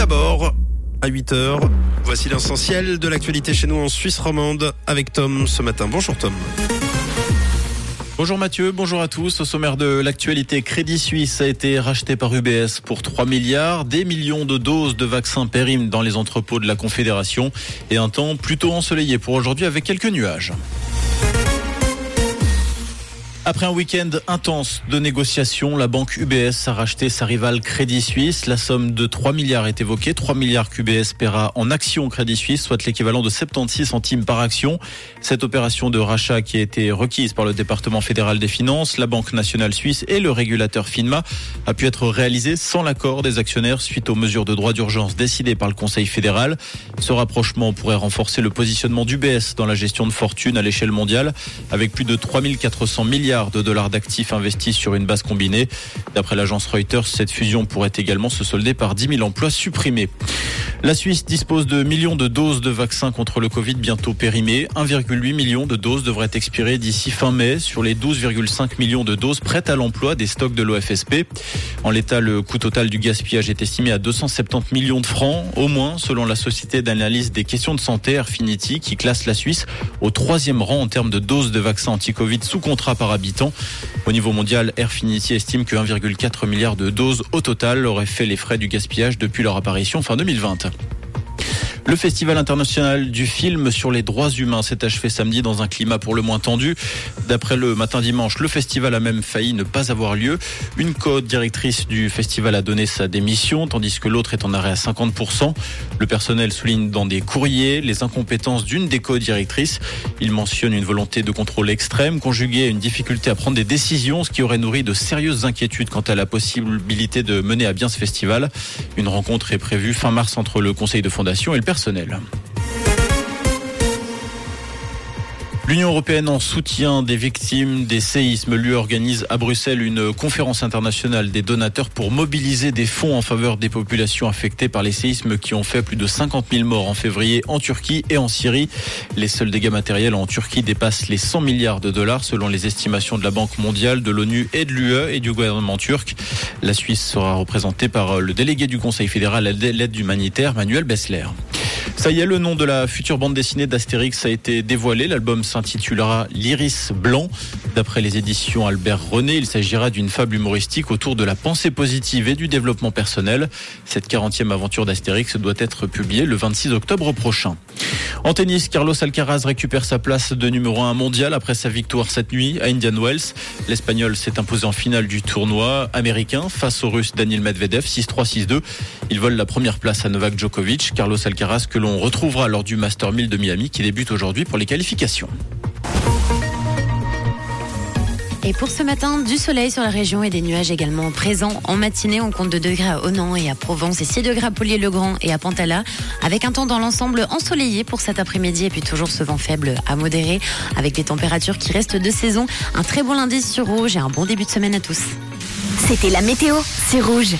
d'abord, à 8h, voici l'essentiel de l'actualité chez nous en Suisse romande avec Tom ce matin. Bonjour Tom. Bonjour Mathieu, bonjour à tous. Au sommaire de l'actualité, Crédit Suisse a été racheté par UBS pour 3 milliards, des millions de doses de vaccins périment dans les entrepôts de la Confédération et un temps plutôt ensoleillé pour aujourd'hui avec quelques nuages. Après un week-end intense de négociations, la banque UBS a racheté sa rivale Crédit Suisse. La somme de 3 milliards est évoquée. 3 milliards qu'UBS paiera en actions Crédit Suisse, soit l'équivalent de 76 centimes par action. Cette opération de rachat qui a été requise par le département fédéral des finances, la Banque nationale suisse et le régulateur FINMA a pu être réalisée sans l'accord des actionnaires suite aux mesures de droit d'urgence décidées par le Conseil fédéral. Ce rapprochement pourrait renforcer le positionnement d'UBS dans la gestion de fortune à l'échelle mondiale avec plus de 3400 milliards de dollars d'actifs investis sur une base combinée. D'après l'agence Reuters, cette fusion pourrait également se solder par 10 000 emplois supprimés. La Suisse dispose de millions de doses de vaccins contre le Covid bientôt périmées. 1,8 million de doses devraient expirer d'ici fin mai sur les 12,5 millions de doses prêtes à l'emploi des stocks de l'OFSP. En l'état, le coût total du gaspillage est estimé à 270 millions de francs, au moins selon la société d'analyse des questions de santé Airfinity qui classe la Suisse au troisième rang en termes de doses de vaccins anti-Covid sous contrat par habitant. Au niveau mondial, Airfinity estime que 1,4 milliard de doses au total auraient fait les frais du gaspillage depuis leur apparition fin 2020. Danke. Le Festival international du film sur les droits humains s'est achevé samedi dans un climat pour le moins tendu. D'après le matin dimanche, le festival a même failli ne pas avoir lieu. Une co-directrice du festival a donné sa démission, tandis que l'autre est en arrêt à 50%. Le personnel souligne dans des courriers les incompétences d'une des co-directrices. Il mentionne une volonté de contrôle extrême, conjuguée à une difficulté à prendre des décisions, ce qui aurait nourri de sérieuses inquiétudes quant à la possibilité de mener à bien ce festival. Une rencontre est prévue fin mars entre le conseil de fondation et le personnel. L'Union européenne en soutien des victimes des séismes lui organise à Bruxelles une conférence internationale des donateurs pour mobiliser des fonds en faveur des populations affectées par les séismes qui ont fait plus de 50 000 morts en février en Turquie et en Syrie. Les seuls dégâts matériels en Turquie dépassent les 100 milliards de dollars selon les estimations de la Banque mondiale, de l'ONU et de l'UE et du gouvernement turc. La Suisse sera représentée par le délégué du Conseil fédéral à l'aide humanitaire, Manuel Bessler. Ça y est, le nom de la future bande dessinée d'Astérix a été dévoilé. L'album s'intitulera L'Iris Blanc. D'après les éditions Albert René, il s'agira d'une fable humoristique autour de la pensée positive et du développement personnel. Cette 40e aventure d'Astérix doit être publiée le 26 octobre prochain. En tennis, Carlos Alcaraz récupère sa place de numéro 1 mondial après sa victoire cette nuit à Indian Wells. L'Espagnol s'est imposé en finale du tournoi américain face au Russe Daniel Medvedev 6-3, 6-2. Il vole la première place à Novak Djokovic. Carlos Alcaraz que l'on retrouvera lors du Master 1000 de Miami qui débute aujourd'hui pour les qualifications. Et pour ce matin, du soleil sur la région et des nuages également présents. En matinée, on compte 2 degrés à Onan et à Provence et 6 degrés à Polier-le-Grand et à Pantala, avec un temps dans l'ensemble ensoleillé pour cet après-midi et puis toujours ce vent faible à modéré, avec des températures qui restent de saison. Un très bon lundi sur Rouge et un bon début de semaine à tous. C'était la météo, c'est Rouge.